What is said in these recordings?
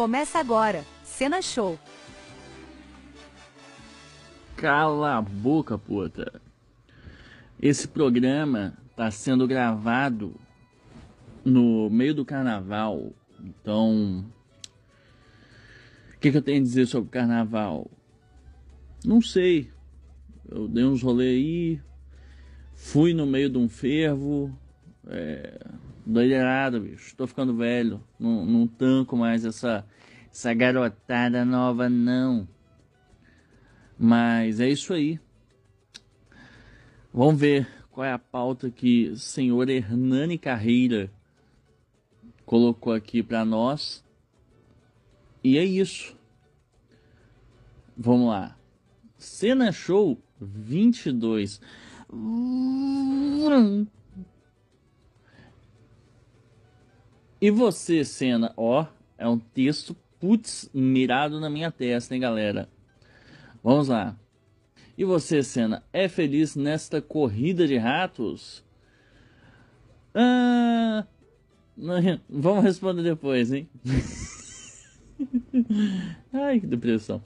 Começa agora, Cena Show. Cala a boca, puta. Esse programa está sendo gravado no meio do carnaval. Então, o que, que, eu tenho a dizer sobre o carnaval? Não sei. Eu dei uns rolê aí, fui no meio de um fervo, é, doideirado, bicho. Tô ficando velho, não, não tanco mais essa, essa garotada nova, não. Mas é isso aí. Vamos ver qual é a pauta que o senhor Hernani Carreira colocou aqui para nós. E é isso. Vamos lá. Cena Show 22. E você, cena? Ó, é um texto, putz, mirado na minha testa, hein, galera? Vamos lá. E você, Senna, é feliz nesta corrida de ratos? Ah, vamos responder depois, hein? Ai, que depressão.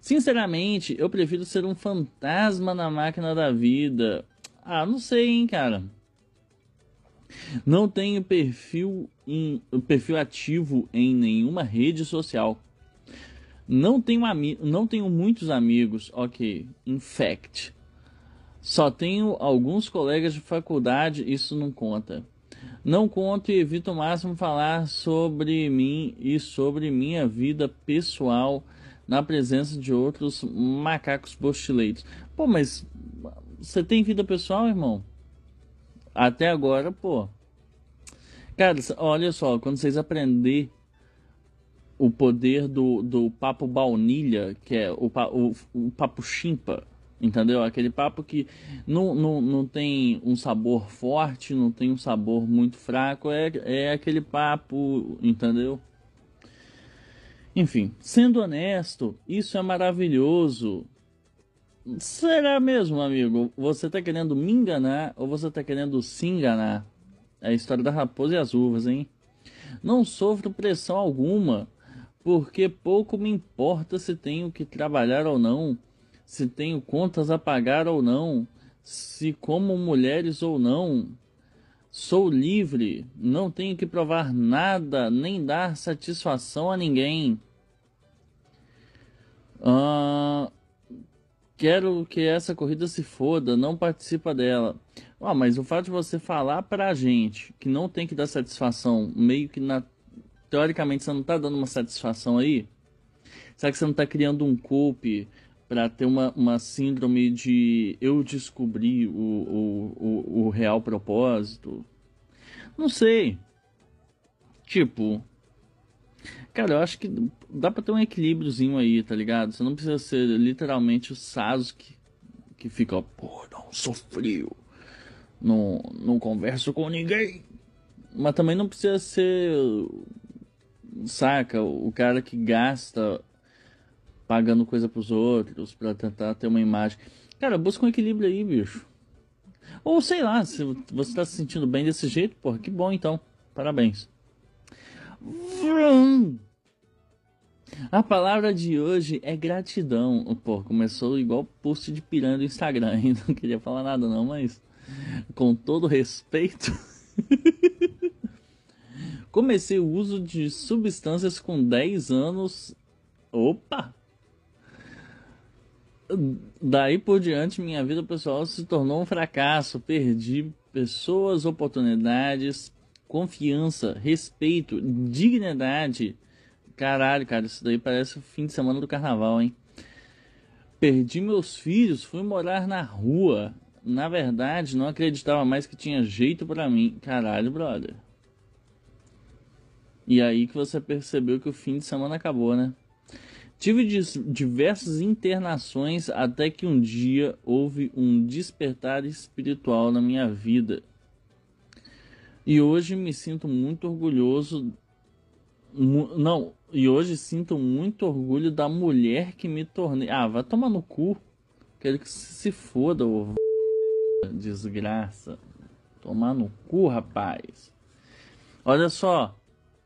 Sinceramente, eu prefiro ser um fantasma na máquina da vida. Ah, não sei, hein, cara. Não tenho perfil, em, perfil ativo em nenhuma rede social. Não tenho, não tenho muitos amigos, ok, in fact. Só tenho alguns colegas de faculdade, isso não conta. Não conto e evito ao máximo falar sobre mim e sobre minha vida pessoal na presença de outros macacos postileiros. Pô, mas você tem vida pessoal, irmão? Até agora, pô. Cara, olha só, quando vocês aprender o poder do, do papo baunilha, que é o, o, o papo chimpa, entendeu? Aquele papo que não, não, não tem um sabor forte, não tem um sabor muito fraco, é, é aquele papo, entendeu? Enfim, sendo honesto, isso é maravilhoso. Será mesmo, amigo? Você tá querendo me enganar ou você tá querendo se enganar? É a história da raposa e as uvas, hein? Não sofro pressão alguma porque pouco me importa se tenho que trabalhar ou não, se tenho contas a pagar ou não, se como mulheres ou não. Sou livre, não tenho que provar nada, nem dar satisfação a ninguém. Uh, quero que essa corrida se foda, não participa dela. Ah, mas o fato de você falar pra gente que não tem que dar satisfação, meio que na teoricamente você não está dando uma satisfação aí? Será que você não está criando um culpe para ter uma, uma síndrome de eu descobri o, o, o, o real propósito? Não sei. Tipo, Cara, eu acho que dá pra ter um equilíbriozinho aí, tá ligado? Você não precisa ser literalmente o Sasuke que fica, pô, não sou frio, não, não converso com ninguém. Mas também não precisa ser saca? O cara que gasta pagando coisa pros outros para tentar ter uma imagem. Cara, busca um equilíbrio aí, bicho. Ou sei lá, se você tá se sentindo bem desse jeito, porra, que bom então. Parabéns. A palavra de hoje é gratidão. Pô, começou igual post de piranha do Instagram. Não queria falar nada não, mas com todo respeito. Comecei o uso de substâncias com 10 anos. Opa! Daí por diante, minha vida pessoal se tornou um fracasso. Perdi pessoas, oportunidades, confiança, respeito, dignidade. Caralho, cara, isso daí parece o fim de semana do carnaval, hein? Perdi meus filhos, fui morar na rua. Na verdade, não acreditava mais que tinha jeito para mim. Caralho, brother. E aí que você percebeu que o fim de semana acabou, né? Tive diversas internações até que um dia houve um despertar espiritual na minha vida. E hoje me sinto muito orgulhoso. Não, e hoje sinto muito orgulho da mulher que me tornei. Ah, vai tomar no cu. Quero que se foda, ô desgraça. Tomar no cu, rapaz. Olha só,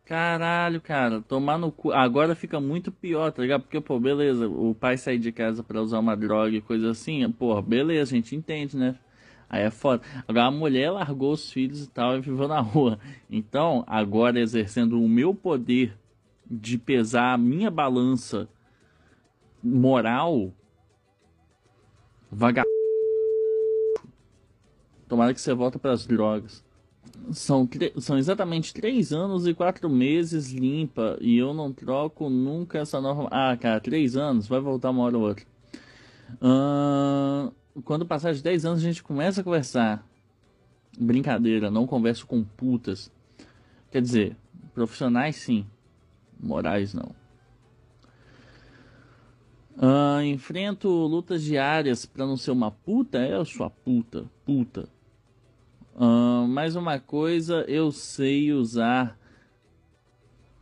Caralho, cara, tomar no cu. Agora fica muito pior, tá ligado? Porque, pô, beleza, o pai sair de casa para usar uma droga e coisa assim, pô, beleza, a gente entende, né? Aí é foda. Agora a mulher largou os filhos e tal e viveu na rua. Então, agora exercendo o meu poder de pesar a minha balança moral, vagabundo. Tomara que você volta para as drogas. São, são exatamente três anos e quatro meses limpa e eu não troco nunca essa norma. Ah, cara, três anos, vai voltar uma hora ou outra. Uh, quando passar de 10 anos a gente começa a conversar. Brincadeira, não converso com putas. Quer dizer, profissionais sim, morais não. Uh, enfrento lutas diárias para não ser uma puta? É, eu sou a puta, puta. Uh, mais uma coisa, eu sei usar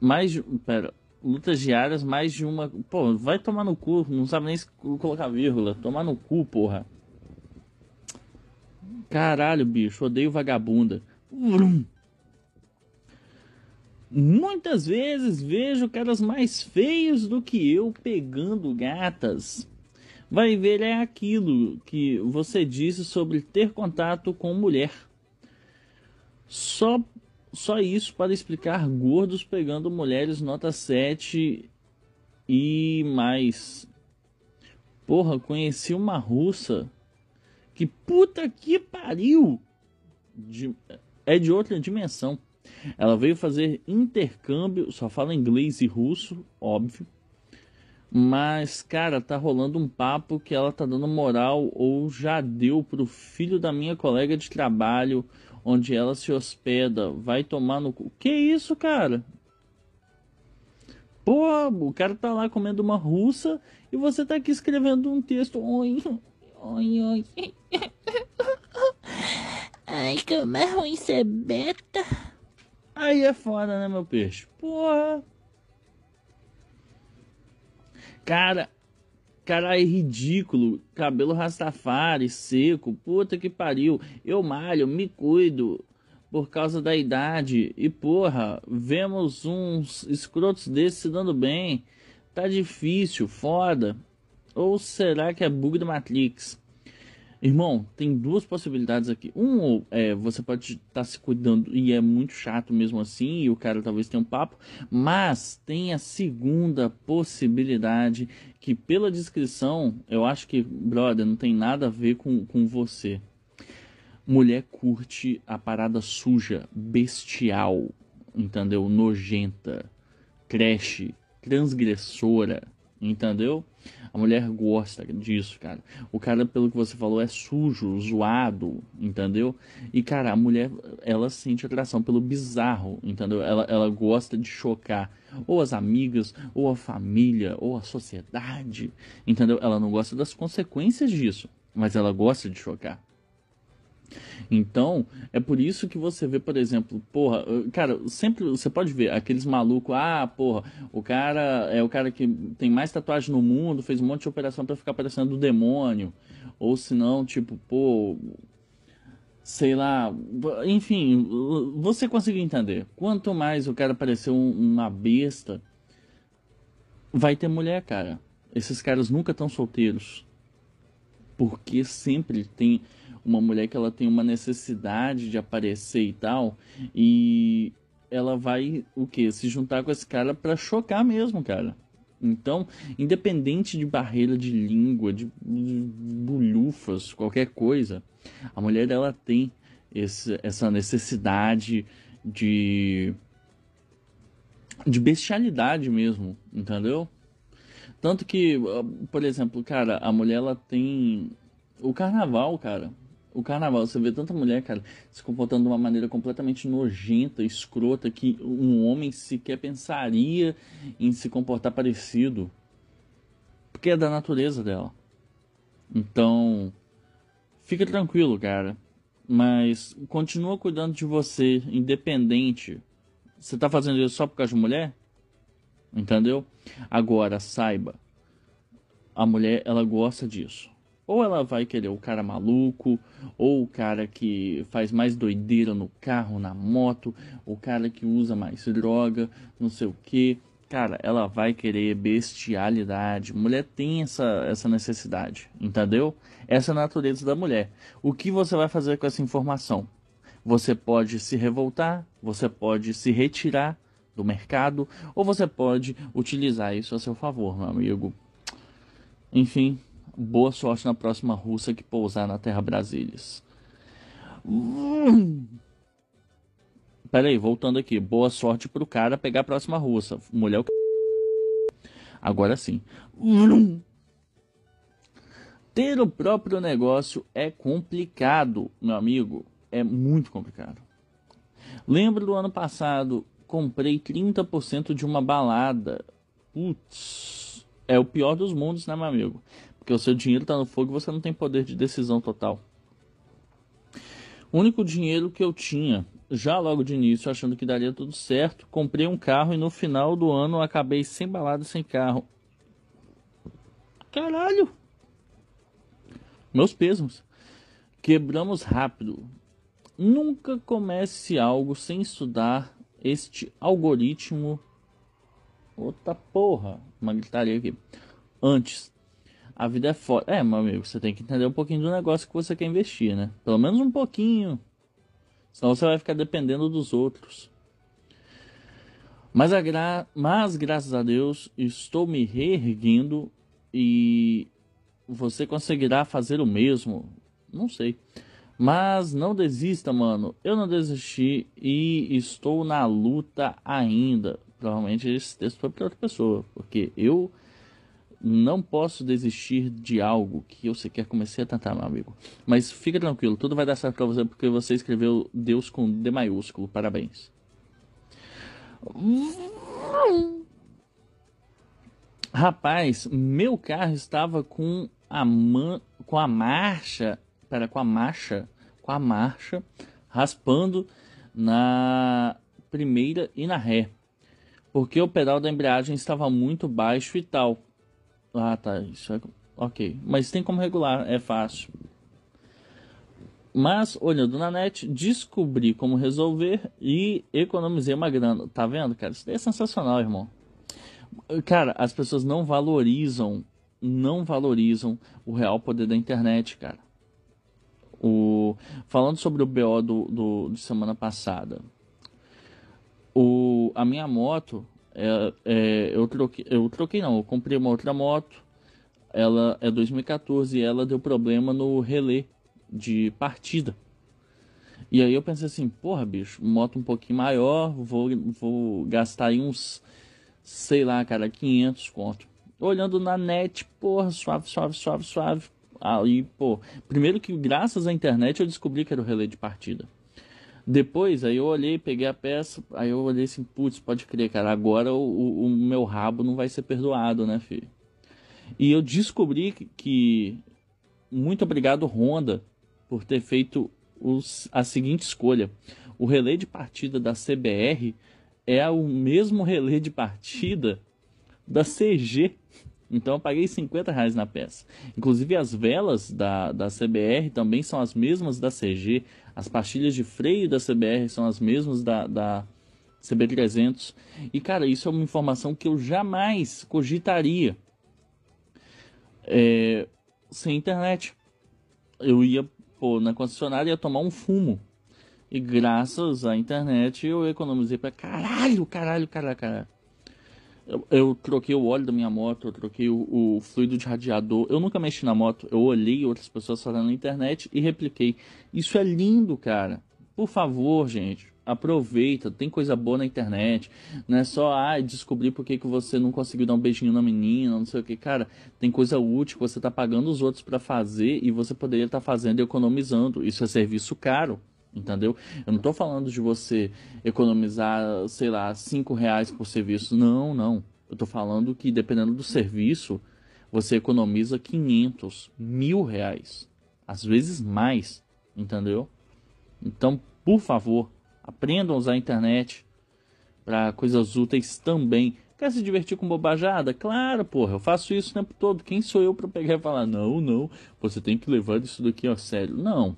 mais. Pera, lutas diárias, mais de uma. Pô, vai tomar no cu, não sabe nem colocar vírgula. Tomar no cu, porra. Caralho, bicho, odeio vagabunda. Vrum. Muitas vezes vejo caras mais feios do que eu pegando gatas. Vai ver é aquilo que você disse sobre ter contato com mulher. Só só isso para explicar gordos pegando mulheres nota 7 e mais. Porra, conheci uma russa que puta que pariu! De, é de outra dimensão. Ela veio fazer intercâmbio, só fala inglês e russo, óbvio. Mas, cara, tá rolando um papo que ela tá dando moral ou já deu pro filho da minha colega de trabalho, onde ela se hospeda. Vai tomar no cu. Que isso, cara? Pô, o cara tá lá comendo uma russa e você tá aqui escrevendo um texto. Oi, oi. Ai, como é ruim ser beta. Aí é foda, né, meu peixe? Porra. Cara, cara, é ridículo. Cabelo rastafari, seco. Puta que pariu. Eu malho, me cuido por causa da idade. E porra, vemos uns escrotos desses se dando bem. Tá difícil, foda. Ou será que é bug da Matrix? Irmão, tem duas possibilidades aqui. Um, é, você pode estar tá se cuidando e é muito chato mesmo assim, e o cara talvez tenha um papo, mas tem a segunda possibilidade, que pela descrição, eu acho que, brother, não tem nada a ver com, com você. Mulher curte a parada suja, bestial, entendeu? Nojenta, trash, transgressora Entendeu? A mulher gosta disso, cara. O cara, pelo que você falou, é sujo, zoado, entendeu? E, cara, a mulher, ela sente atração pelo bizarro, entendeu? Ela, ela gosta de chocar ou as amigas, ou a família, ou a sociedade, entendeu? Ela não gosta das consequências disso, mas ela gosta de chocar. Então, é por isso que você vê, por exemplo, porra, cara, sempre você pode ver aqueles malucos, ah, porra, o cara é o cara que tem mais tatuagem no mundo, fez um monte de operação para ficar parecendo o demônio. Ou se não, tipo, pô, sei lá, enfim, você conseguiu entender. Quanto mais o cara parecer um, uma besta, vai ter mulher, cara. Esses caras nunca estão solteiros. Porque sempre tem uma mulher que ela tem uma necessidade de aparecer e tal, e ela vai o que se juntar com esse cara para chocar mesmo, cara. Então, independente de barreira de língua, de, bulhufas, qualquer coisa, a mulher dela tem esse, essa necessidade de de bestialidade mesmo, entendeu? Tanto que, por exemplo, cara, a mulher ela tem o carnaval, cara. O carnaval, você vê tanta mulher, cara, se comportando de uma maneira completamente nojenta, escrota, que um homem sequer pensaria em se comportar parecido. Porque é da natureza dela. Então, fica tranquilo, cara. Mas continua cuidando de você, independente. Você tá fazendo isso só por causa de mulher? Entendeu? Agora, saiba. A mulher, ela gosta disso Ou ela vai querer o cara maluco, ou o cara que faz mais doideira no carro, na moto, o cara que usa mais droga, não sei o que. Cara, ela vai querer bestialidade. Mulher tem essa, essa necessidade, entendeu? Essa é a natureza da mulher. O que você vai fazer com essa informação? Você pode se revoltar, você pode se retirar do mercado, ou você pode utilizar isso a seu favor, meu amigo. Enfim, Boa sorte na próxima russa que pousar na Terra Brasílias. Hum. Pera aí, voltando aqui. Boa sorte pro cara pegar a próxima russa. Mulher o Agora sim. Hum. Ter o próprio negócio é complicado, meu amigo. É muito complicado. Lembro do ano passado, comprei 30% de uma balada. Putz, é o pior dos mundos, né, meu amigo? Porque o seu dinheiro está no fogo e você não tem poder de decisão total. O único dinheiro que eu tinha, já logo de início, achando que daria tudo certo, comprei um carro e no final do ano acabei sem balada sem carro. Caralho! Meus pesos. Quebramos rápido. Nunca comece algo sem estudar este algoritmo. Outra porra. Uma gritaria aqui. Antes a vida é foda. É, meu amigo, você tem que entender um pouquinho do negócio que você quer investir, né? Pelo menos um pouquinho. Senão você vai ficar dependendo dos outros. Mas, a gra... Mas graças a Deus, estou me reerguendo e você conseguirá fazer o mesmo. Não sei. Mas não desista, mano. Eu não desisti e estou na luta ainda. Provavelmente esse texto foi para outra pessoa, porque eu não posso desistir de algo que eu sequer comecei a tentar, meu amigo. Mas fica tranquilo, tudo vai dar certo pra você porque você escreveu Deus com D maiúsculo. Parabéns. Rapaz, meu carro estava com a man... com a marcha, para com a marcha, com a marcha raspando na primeira e na ré, porque o pedal da embreagem estava muito baixo e tal. Ah, tá. Isso é... Ok. Mas tem como regular, é fácil. Mas, olhando na net, descobri como resolver e economizei uma grana. Tá vendo, cara? Isso daí é sensacional, irmão. Cara, as pessoas não valorizam, não valorizam o real poder da internet, cara. O... Falando sobre o BO do, do, de semana passada. O... A minha moto, é, é, eu troquei, eu troquei não, eu comprei uma outra moto. Ela é 2014 e ela deu problema no relé de partida. E aí eu pensei assim, porra, bicho, moto um pouquinho maior, vou, vou gastar aí uns, sei lá, cara, 500 conto. Olhando na net, porra, suave, suave, suave, suave. Aí, pô, primeiro que graças à internet eu descobri que era o relé de partida. Depois, aí eu olhei, peguei a peça, aí eu olhei assim, putz, pode crer, cara, agora o, o, meu rabo não vai ser perdoado, né, filho? E eu descobri que, muito obrigado, Honda, por ter feito os, a seguinte escolha. O relé de partida da CBR é o mesmo relé de partida da CG. Então eu paguei 50 reais na peça. Inclusive as velas da, da CBR também são as mesmas da CG. As pastilhas de freio da CBR são as mesmas da, da CB300. E cara, isso é uma informação que eu jamais cogitaria é, sem internet. Eu ia pô, na concessionária ia tomar um fumo. E graças à internet eu economizei pra caralho, caralho, caralho, caralho. Eu, eu, troquei o óleo da minha moto, eu troquei o, o, fluido de radiador. Eu nunca mexi na moto, eu olhei outras pessoas falando na internet e repliquei. Isso é lindo, cara. Por favor, gente, aproveita. Tem coisa boa na internet. Não é só ah, descobrir por que, que você não conseguiu dar um beijinho na menina, não sei o que. Cara, tem coisa útil que você está pagando os outros para fazer e você poderia estar tá fazendo e economizando. Isso é serviço caro. Entendeu? Eu não estou falando de você economizar, sei lá, 5 reais por serviço. Não, não. Eu estou falando que dependendo do serviço, você economiza 500, mil reais. Às vezes mais. Entendeu? Então, por favor, aprendam a usar a internet para coisas úteis também. Quer se divertir com bobajada? Claro, porra, eu faço isso o tempo todo. Quem sou eu para pegar e falar, não, não, você tem que levar isso daqui a sério? Não,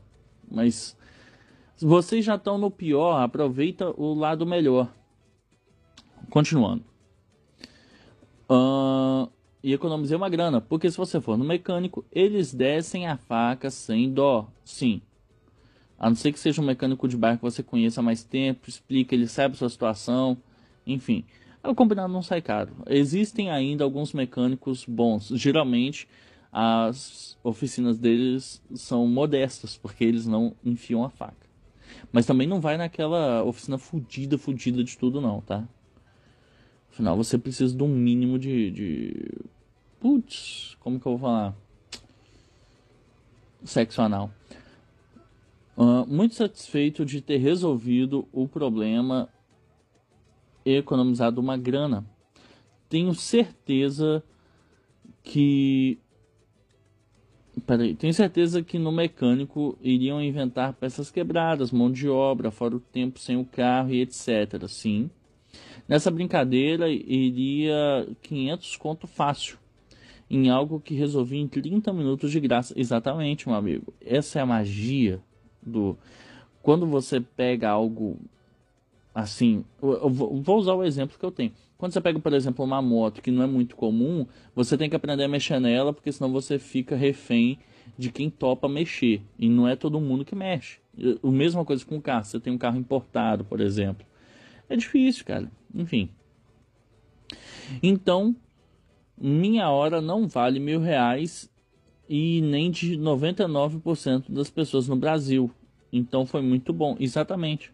mas vocês já estão no pior, aproveita o lado melhor. Continuando. Uh, e economizei uma grana, porque se você for no mecânico, eles descem a faca sem dó. Sim. A não ser que seja um mecânico de bairro que você conheça há mais tempo, explica, ele sabe a sua situação, enfim. O combinado não sai caro. Existem ainda alguns mecânicos bons. Geralmente, as oficinas deles são modestas, porque eles não enfiam a faca. Mas também não vai naquela oficina fudida, fudida de tudo, não, tá? Afinal, você precisa de um mínimo de. de... Putz, como que eu vou falar? Sexo anal. Uh, muito satisfeito de ter resolvido o problema e economizado uma grana. Tenho certeza que. Peraí, tenho certeza que no mecânico iriam inventar peças quebradas, mão de obra, fora o tempo sem o carro e etc. Sim. Nessa brincadeira iria 500 conto fácil. Em algo que resolvi em 30 minutos de graça. Exatamente, meu amigo. Essa é a magia do. Quando você pega algo assim, eu vou usar o exemplo que eu tenho. Quando você pega, por exemplo, uma moto que não é muito comum, você tem que aprender a mexer nela, porque senão você fica refém de quem topa mexer. E não é todo mundo que mexe. A mesma coisa com o carro. Você tem um carro importado, por exemplo. É difícil, cara. Enfim. Então, minha hora não vale mil reais e nem de 99% das pessoas no Brasil. Então foi muito bom. Exatamente.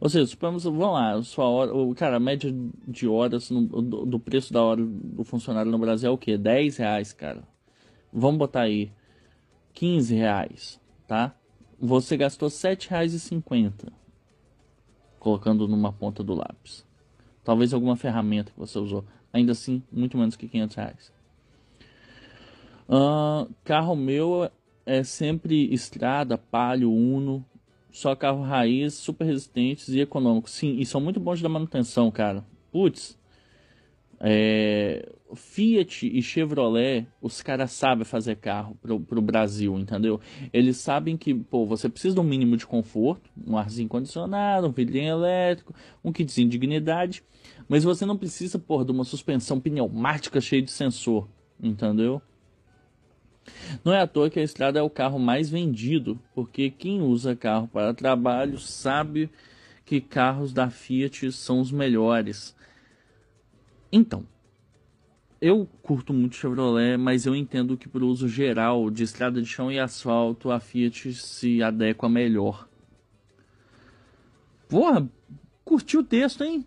Ou seja, suponhamos, vamos lá, sua hora, o, cara, a média de horas no, do, do, preço da hora do funcionário no Brasil é o quê? 10 reais, cara. Vamos botar aí 15 reais, tá? Você gastou 7 reais e 50 colocando numa ponta do lápis. Talvez alguma ferramenta que você usou. Ainda assim, muito menos que 500 reais. Uh, carro meu é sempre estrada, palio, uno, só carro raiz, super resistentes e econômicos. Sim, e são muito bons da manutenção, cara. Putz, é, Fiat e Chevrolet, os caras sabem fazer carro pro, pro Brasil, entendeu? Eles sabem que, pô, você precisa de um mínimo de conforto, um arzinho condicionado, um vidrinho elétrico, um kitzinho de dignidade, mas você não precisa, pô, de uma suspensão pneumática cheia de sensor, entendeu? Não é à toa que a estrada é o carro mais vendido, porque quem usa carro para trabalho sabe que carros da Fiat são os melhores. Então, eu curto muito Chevrolet, mas eu entendo que para o uso geral de estrada de chão e asfalto a Fiat se adequa melhor. Porra, curti o texto, hein?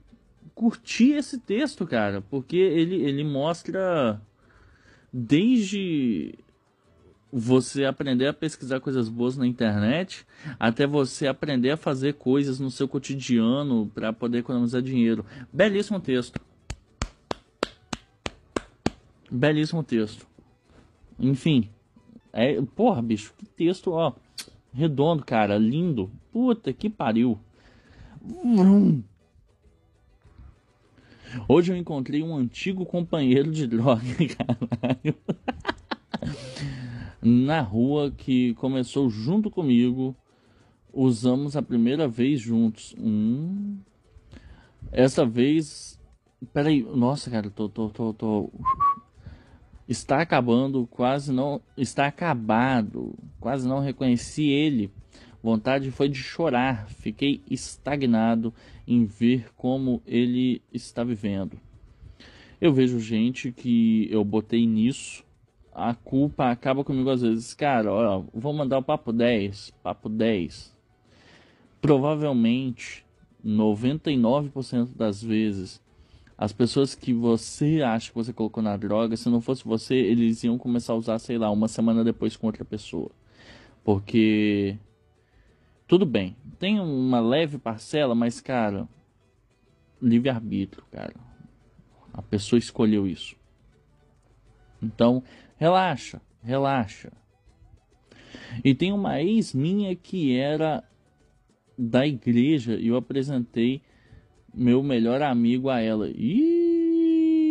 Curti esse texto, cara, porque ele, ele mostra desde você aprender a pesquisar coisas boas na internet, até você aprender a fazer coisas no seu cotidiano para poder economizar dinheiro. Belíssimo texto. Belíssimo texto. Enfim, é, porra, bicho, que texto, ó, redondo, cara, lindo. Puta que pariu. Hoje eu encontrei um antigo companheiro de droga, caralho na rua que começou junto comigo. Usamos a primeira vez juntos. Hum. Essa vez. Peraí, nossa, cara, tô, tô, tô, tô. Está acabando, quase não. Está acabado, quase não reconheci ele. Vontade foi de chorar. Fiquei estagnado em ver como ele está vivendo. Eu vejo gente que eu botei nisso a culpa acaba comigo às vezes. Cara, ó, vou mandar o papo 10. Papo 10. Provavelmente, 99% das vezes, as pessoas que você acha que você colocou na droga, se não fosse você, eles iam começar a usar, sei lá, uma semana depois com outra pessoa. Porque. Tudo bem, tem uma leve parcela, mas, cara, livre-arbítrio, cara. A pessoa escolheu isso. Então, Relaxa, relaxa. E tem uma ex minha que era da igreja e eu apresentei meu melhor amigo a ela. E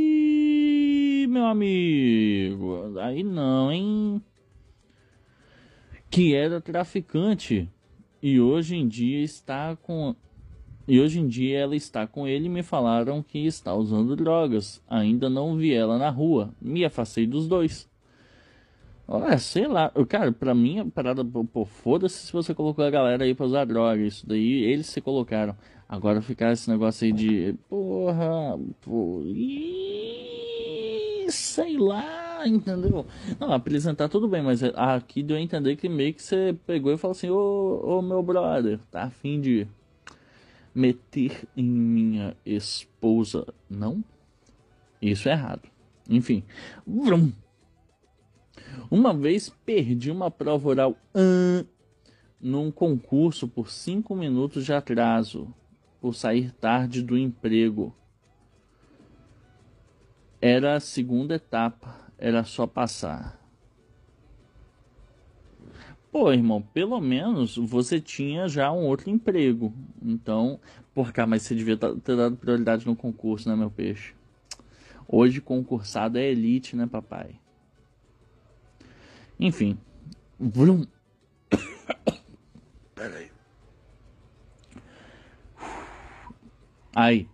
meu amigo. Aí não, hein? Que era traficante e hoje em dia está com e hoje em dia ela está com ele e me falaram que está usando drogas. Ainda não vi ela na rua. Me afastei dos dois. Olha, sei lá. Cara, pra mim a parada, pô, foda-se se você colocou a galera aí pra usar droga. Isso daí eles se colocaram. Agora ficar esse negócio aí de. Porra. Pô, ii, sei lá, entendeu? Não, apresentar tudo bem, mas aqui deu a entender que meio que você pegou e falou assim: Ô, ô meu brother, tá afim de meter em minha esposa. Não? Isso é errado. Enfim. Vrum. Uma vez perdi uma prova oral num concurso por 5 minutos de atraso, por sair tarde do emprego. Era a segunda etapa, era só passar. Pô, irmão, pelo menos você tinha já um outro emprego. Então, por mas você devia ter dado prioridade no concurso, né, meu peixe? Hoje concursado é elite, né, papai? Enfim. Vrum. Pera aí. Aí.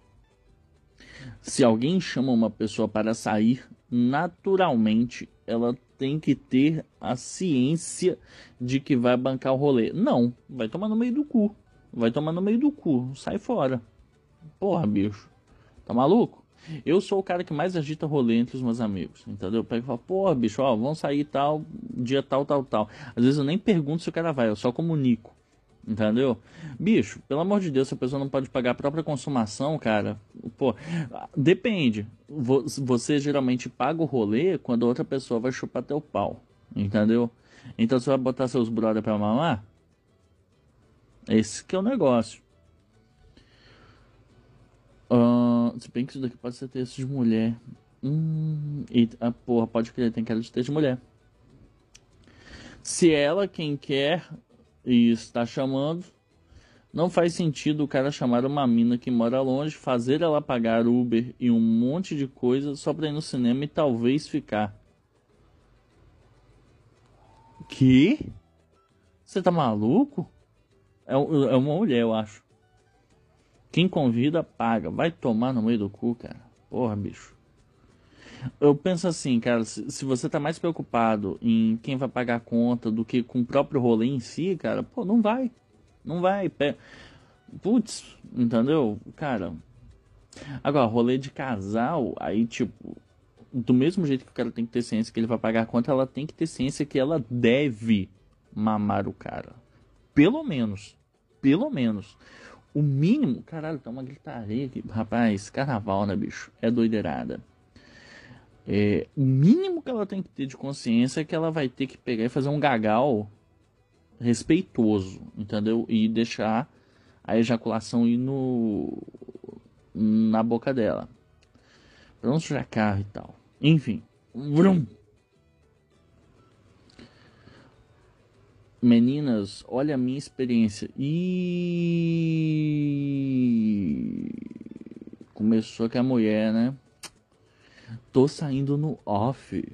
Se alguém chama uma pessoa para sair, naturalmente ela tem que ter a ciência de que vai bancar o rolê. Não, vai tomar no meio do cu. Vai tomar no meio do cu. Sai fora. Porra, bicho. Tá maluco? Eu sou o cara que mais agita rolê entre os meus amigos, entendeu? Eu pego e falo, porra, bicho, ó, vamos sair tal, dia tal, tal, tal. Às vezes eu nem pergunto se o cara vai, eu só comunico. Entendeu? Bicho, pelo amor de Deus, se a pessoa não pode pagar a própria consumação, cara, pô, depende. Você geralmente paga o rolê quando outra pessoa vai chupar teu pau. Entendeu? Então você vai botar seus brother pra mamar? Esse que é o negócio. Uh, se bem que isso daqui pode ser texto de mulher. Hum, e, a porra, pode crer, tem cara de texto de mulher. Se ela quem quer e está chamando. Não faz sentido o cara chamar uma mina que mora longe, fazer ela pagar Uber e um monte de coisa só pra ir no cinema e talvez ficar. Que? Você tá maluco? É, é uma mulher, eu acho. Quem convida, paga. Vai tomar no meio do cu, cara. Porra, bicho. Eu penso assim, cara, se, você tá mais preocupado em quem vai pagar a conta do que com o próprio rolê em si, cara, pô, não vai. Não vai. Putz, entendeu? Cara. Agora, rolê de casal, aí, tipo, do mesmo jeito que o cara tem que ter ciência que ele vai pagar a conta, ela tem que ter ciência que ela deve mamar o cara. Pelo menos. Pelo menos. O mínimo, caralho, tá uma gritaria aqui. Rapaz, carnaval, né, bicho? É doideirada. É, o mínimo que ela tem que ter de consciência é que ela vai ter que pegar e fazer um gagal respeitoso, entendeu? E deixar a ejaculação ir no na boca dela. Pra não sujar carro e tal. Enfim. Vrum. Meninas, olha a minha experiência. E começou com a mulher, né? Tô saindo no off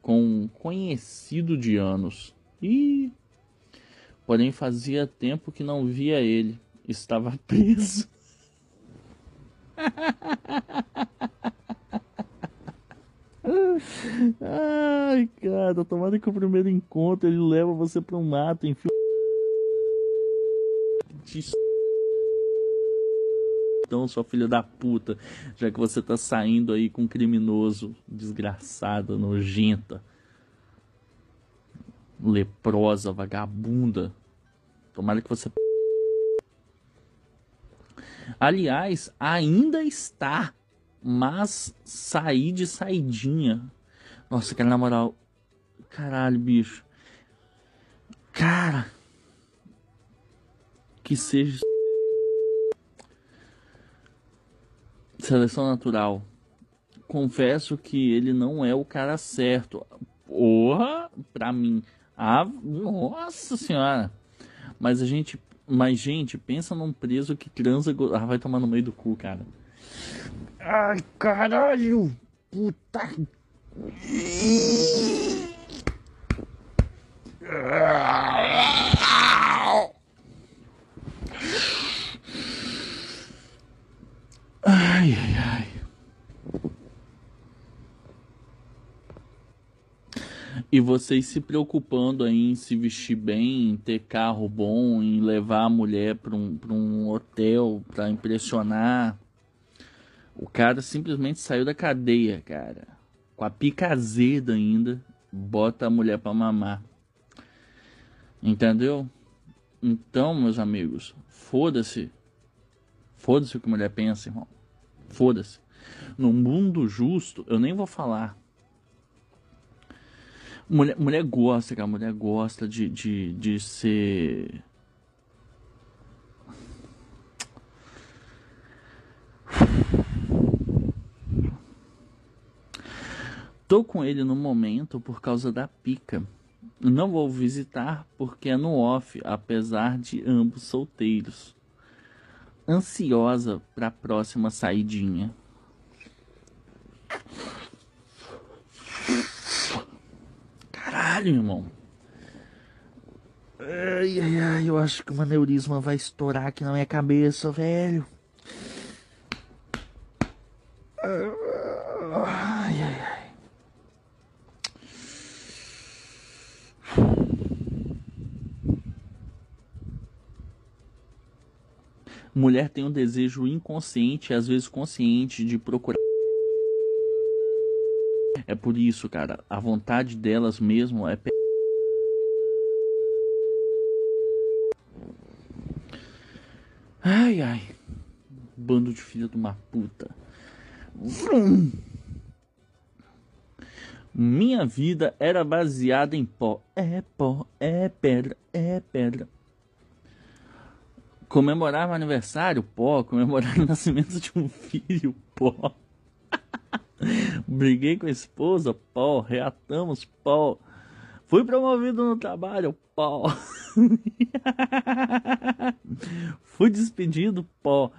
com um conhecido de anos. E porém fazia tempo que não via ele. Estava preso. Ai, cara, tomara que o primeiro encontro ele leva você para um mato, enfim então, sua filha da puta, já que você tá saindo aí com um criminoso, desgraçada, nojenta, leprosa, vagabunda. Tomara que você. Aliás, ainda está, mas saí de saidinha. Nossa, cara, na moral. Caralho, bicho. Cara. Que seja Seleção natural. Confesso que ele não é o cara certo. Porra, pra mim. Ah, nossa senhora. Mas a gente. Mas, gente, pensa num preso que transa. Ah, vai tomar no meio do cu, cara. Ai, caralho! Puta Ai, ai, ai. E vocês se preocupando aí em se vestir bem, em ter carro bom, em levar a mulher para um, pra um hotel para impressionar. O cara simplesmente saiu da cadeia, cara. Com a pica azeda ainda, bota a mulher para mamar. Entendeu? Então, meus amigos, foda-se. Foda-se o que a mulher pensa, irmão. Foda-se. No mundo justo, eu nem vou falar. Mulher, mulher gosta, cara. Mulher gosta de, de, de ser. Tô com ele no momento por causa da pica. Não vou visitar porque é no off, apesar de ambos solteiros. Ansiosa para a próxima saidinha. Caralho, irmão. Ai, ai, ai, eu acho que uma aneurisma vai estourar aqui na minha cabeça, velho. Ai, Mulher tem um desejo inconsciente, às vezes consciente, de procurar. É por isso, cara, a vontade delas mesmo é. Ai, ai. Bando de filha de uma puta. Vrum. Minha vida era baseada em pó. É pó, é pedra, é pedra. Comemorar meu aniversário, pó. Comemorar o nascimento de um filho, pó. Briguei com a esposa, pó. Reatamos, pó. Fui promovido no trabalho, pó. Fui despedido, pó.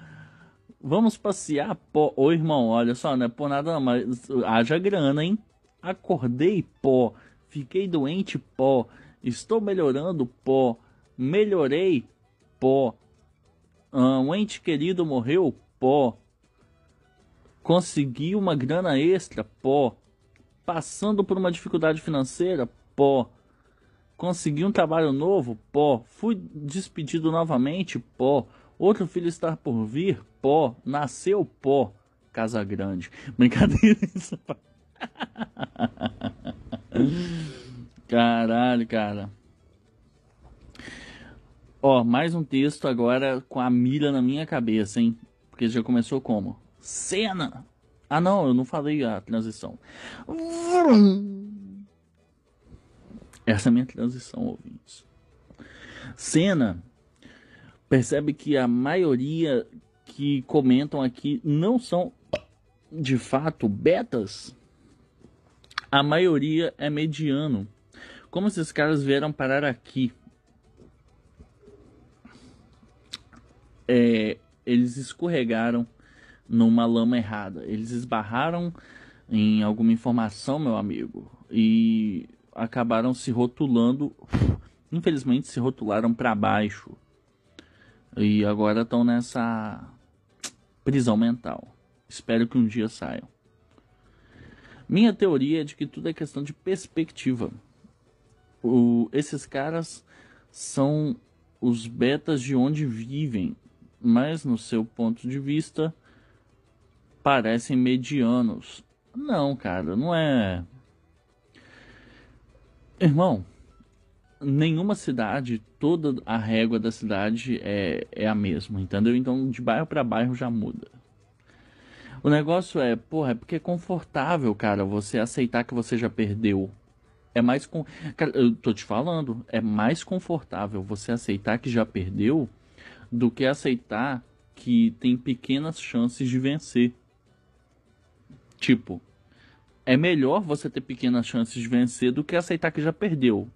Vamos passear, pó. Ô irmão, olha só, não é por nada não, mas haja grana, hein? Acordei, pó. Fiquei doente, pó. Estou melhorando, pó. Melhorei, pó. Ah, um ente querido morreu, pó. Consegui uma grana extra, pó. Passando por uma dificuldade financeira, pó. Consegui um trabalho novo, pó. Fui despedido novamente, pó. Outro filho está por vir, pó. Nasceu, pó. Casa Grande. Brincadeira isso. Caralho, cara. Ó, mais um texto agora com a mira na minha cabeça, hein? Porque já começou como? Cena! Ah, não, eu não falei a transição. Essa é a minha transição, ouvintes. Cena percebe que a maioria que comentam aqui não são de fato betas. A maioria é mediano. Como esses caras vieram parar aqui? É, eles escorregaram numa lama errada. Eles esbarraram em alguma informação, meu amigo, e acabaram se rotulando. Infelizmente, se rotularam para baixo. E agora estão nessa prisão mental. Espero que um dia saiam. Minha teoria é de que tudo é questão de perspectiva. O, esses caras são os betas de onde vivem, mas no seu ponto de vista parecem medianos. Não, cara, não é. Irmão, nenhuma cidade, toda a régua da cidade é, é a mesma, entendeu? Então de bairro para bairro já muda. O negócio é, porra, é porque é confortável, cara, você aceitar que você já perdeu. É mais com. Cara, eu tô te falando, é mais confortável você aceitar que já perdeu do que aceitar que tem pequenas chances de vencer. Tipo, é melhor você ter pequenas chances de vencer do que aceitar que já perdeu.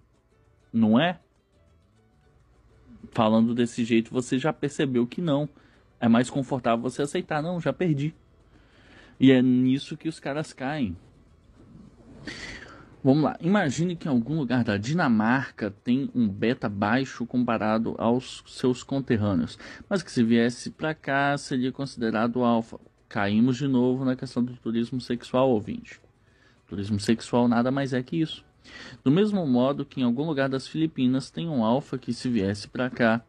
Não é? Falando desse jeito, você já percebeu que não. É mais confortável você aceitar, não, já perdi. E é nisso que os caras caem. Vamos lá. Imagine que em algum lugar da Dinamarca tem um beta baixo comparado aos seus conterrâneos, mas que se viesse para cá seria considerado alfa. Caímos de novo na questão do turismo sexual, ouvinte. Turismo sexual nada mais é que isso. Do mesmo modo que em algum lugar das Filipinas tem um alfa que se viesse para cá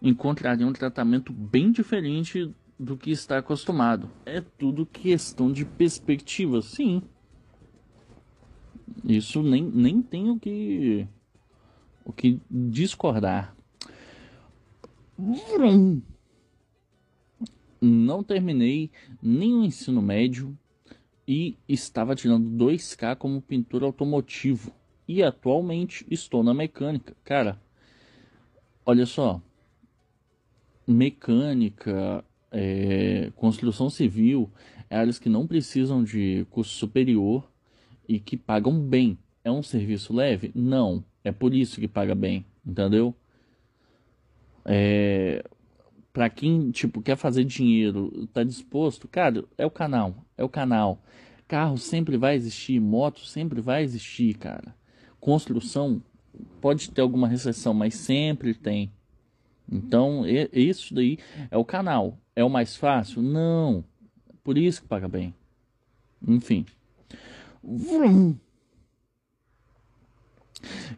encontraria um tratamento bem diferente do que está acostumado. É tudo questão de perspectiva, sim. Isso nem, nem tem o que, o que discordar. Não terminei nem o ensino médio e estava tirando 2K como pintor automotivo. E atualmente estou na mecânica. Cara, olha só. Mecânica, é, construção civil, áreas que não precisam de curso superior e que pagam bem. É um serviço leve? Não. É por isso que paga bem, entendeu? É, para quem tipo quer fazer dinheiro, tá disposto, cara, é o canal, é o canal. Carro sempre vai existir, moto sempre vai existir, cara. Construção pode ter alguma recessão, mas sempre tem. Então, isso daí é o canal. É o mais fácil? Não. Por isso que paga bem. Enfim. Vrum.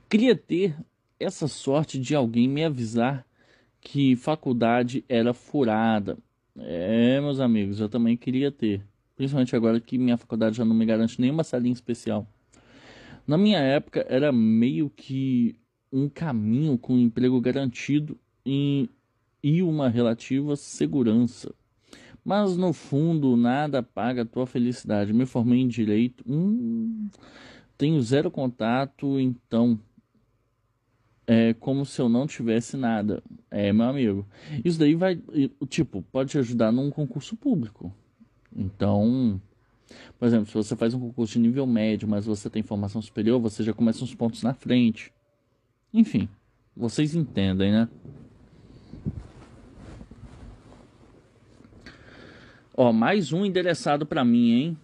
Queria ter essa sorte de alguém me avisar que faculdade era furada. É, meus amigos, eu também queria ter. Principalmente agora que minha faculdade já não me garante nenhuma salinha especial. Na minha época era meio que um caminho com um emprego garantido e, e uma relativa segurança. Mas no fundo, nada paga a tua felicidade. Me formei em direito, hum, tenho zero contato, então é como se eu não tivesse nada. É, meu amigo. Isso daí vai, tipo, pode te ajudar num concurso público. Então, por exemplo, se você faz um concurso de nível médio, mas você tem formação superior, você já começa uns pontos na frente. Enfim, vocês entendem, né? Ó, mais um endereçado para mim, hein?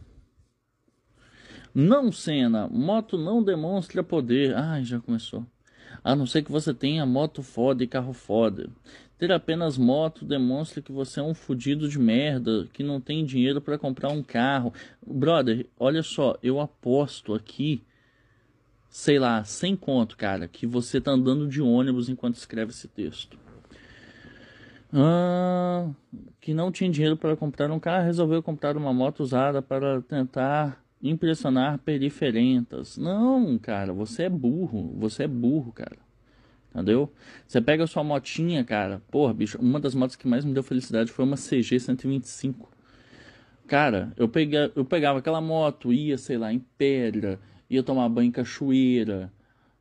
Não, Senna, moto não demonstra poder. Ai, já começou. A não ser que você tenha moto foda e carro foda. Ter apenas moto demonstra que você é um fudido de merda, que não tem dinheiro para comprar um carro. Brother, olha só, eu aposto aqui, sei lá, sem conto, cara, que você tá andando de ônibus enquanto escreve esse texto. Ah, que não tinha dinheiro para comprar um carro, resolveu comprar uma moto usada para tentar impressionar periferentas. Não, cara, você é burro, você é burro, cara. Entendeu? Você pega a sua motinha, cara. Porra, bicho, uma das motos que mais me deu felicidade foi uma CG 125. Cara, eu, peguei, eu pegava aquela moto, ia, sei lá, em pedra, ia tomar banho em cachoeira,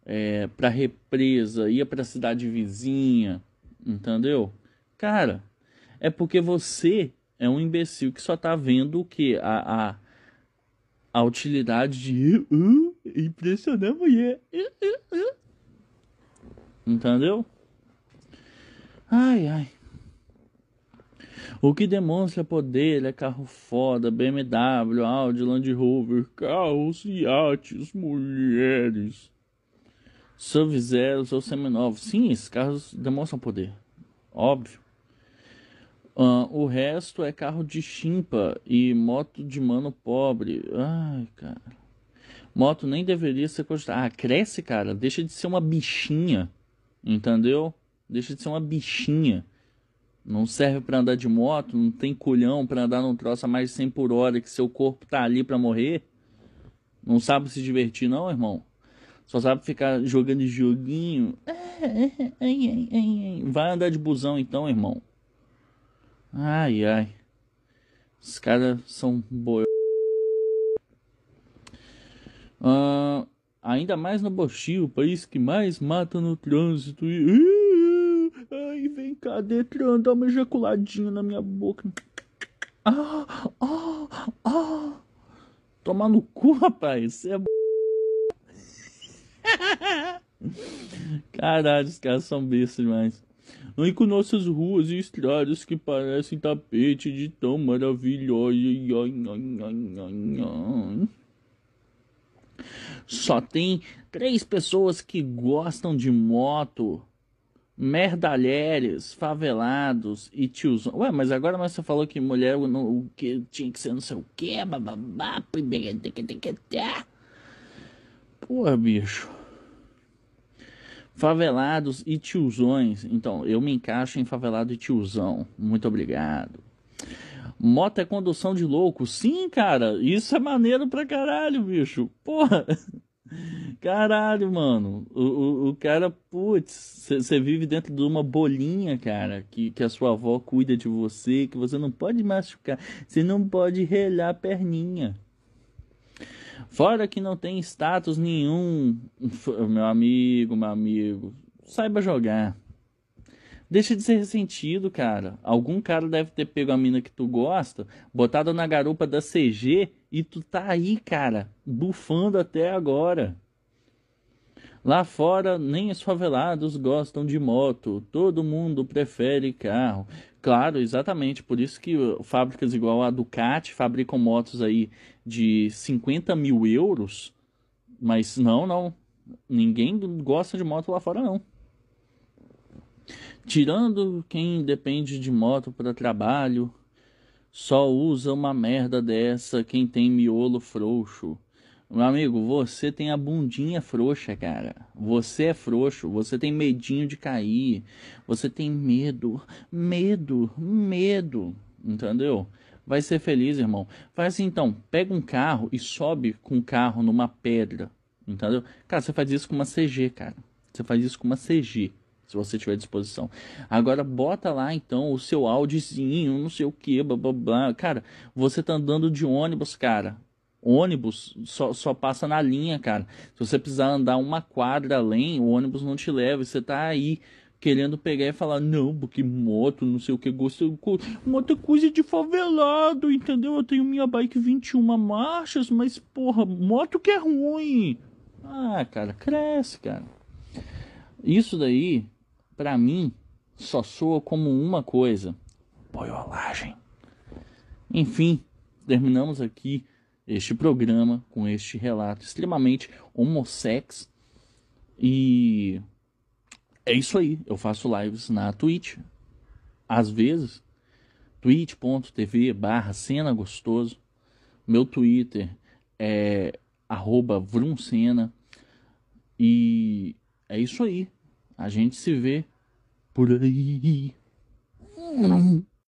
é, pra represa, ia pra cidade vizinha, entendeu? Cara, é porque você é um imbecil que só tá vendo o que? A, a, a utilidade de uh, impressionar a mulher. Uh, uh, Entendeu? Ai, ai. O que demonstra poder é carro foda, BMW, Audi, Land Rover, carros, iates, mulheres, sub-zeros ou seminovos. Sim, esses carros demonstram poder. Óbvio. Uh, o resto é carro de chimpa e moto de mano pobre. Ai, cara. Moto nem deveria ser cogitada. Ah, cresce, cara. Deixa de ser uma bichinha. Entendeu? Deixa de ser uma bichinha. Não serve para andar de moto, não tem culhão para andar num troço a mais de 100 por hora que seu corpo tá ali para morrer. Não sabe se divertir não, irmão. Só sabe ficar jogando joguinho. Vai andar de busão então, irmão. Ai, ai. Os caras são boi. Uh, ainda mais no Bochil, o país que mais mata no trânsito. E... Ai, vem cá, Detran, dá uma ejaculadinha na minha boca. Ah, ah, ah. Tomar no cu, rapaz. Você é. Caralho, os caras são bestas demais. E com nossas ruas e estradas que parecem tapete de tão maravilhosa. Só tem três pessoas que gostam de moto. Merdalheres, favelados e tiozão. Ué, mas agora você falou que mulher não, o que tinha que ser não sei o que, bababá, Porra, bicho. Favelados e tiozões. Então, eu me encaixo em favelado e tiozão. Muito obrigado. Moto é condução de louco. Sim, cara. Isso é maneiro pra caralho, bicho. Porra. Caralho, mano. O, o, o cara, putz, você vive dentro de uma bolinha, cara. Que, que a sua avó cuida de você, que você não pode machucar. Você não pode relhar a perninha. Fora que não tem status nenhum, meu amigo, meu amigo, saiba jogar. Deixa de ser ressentido, cara. Algum cara deve ter pego a mina que tu gosta, botado na garupa da CG e tu tá aí, cara, bufando até agora. Lá fora, nem os favelados gostam de moto, todo mundo prefere carro. Claro, exatamente, por isso que fábricas igual a Ducati fabricam motos aí de 50 mil euros, mas não, não, ninguém gosta de moto lá fora não. Tirando quem depende de moto para trabalho, só usa uma merda dessa quem tem miolo frouxo. Meu amigo, você tem a bundinha frouxa, cara. Você é frouxo, você tem medinho de cair. Você tem medo, medo, medo. Entendeu? Vai ser feliz, irmão. Faz assim então, pega um carro e sobe com o carro numa pedra. Entendeu? Cara, você faz isso com uma CG, cara. Você faz isso com uma CG se você tiver disposição. Agora bota lá então o seu áudiozinho, não sei o que, blá blá blá. Cara, você tá andando de ônibus, cara ônibus só, só passa na linha, cara. Se você precisar andar uma quadra além, o ônibus não te leva. Você tá aí querendo pegar e falar, não, porque moto, não sei o que, gosto. Moto é coisa de favelado, entendeu? Eu tenho minha bike 21 marchas, mas porra, moto que é ruim. Ah, cara, cresce, cara. Isso daí, pra mim, só soa como uma coisa: boiolagem. Enfim, terminamos aqui este programa com este relato extremamente homossex. E é isso aí. Eu faço lives na Twitch. Às vezes, twitch.tv barra cena gostoso. Meu Twitter é arroba vrumcena. E é isso aí. A gente se vê por aí. Hum.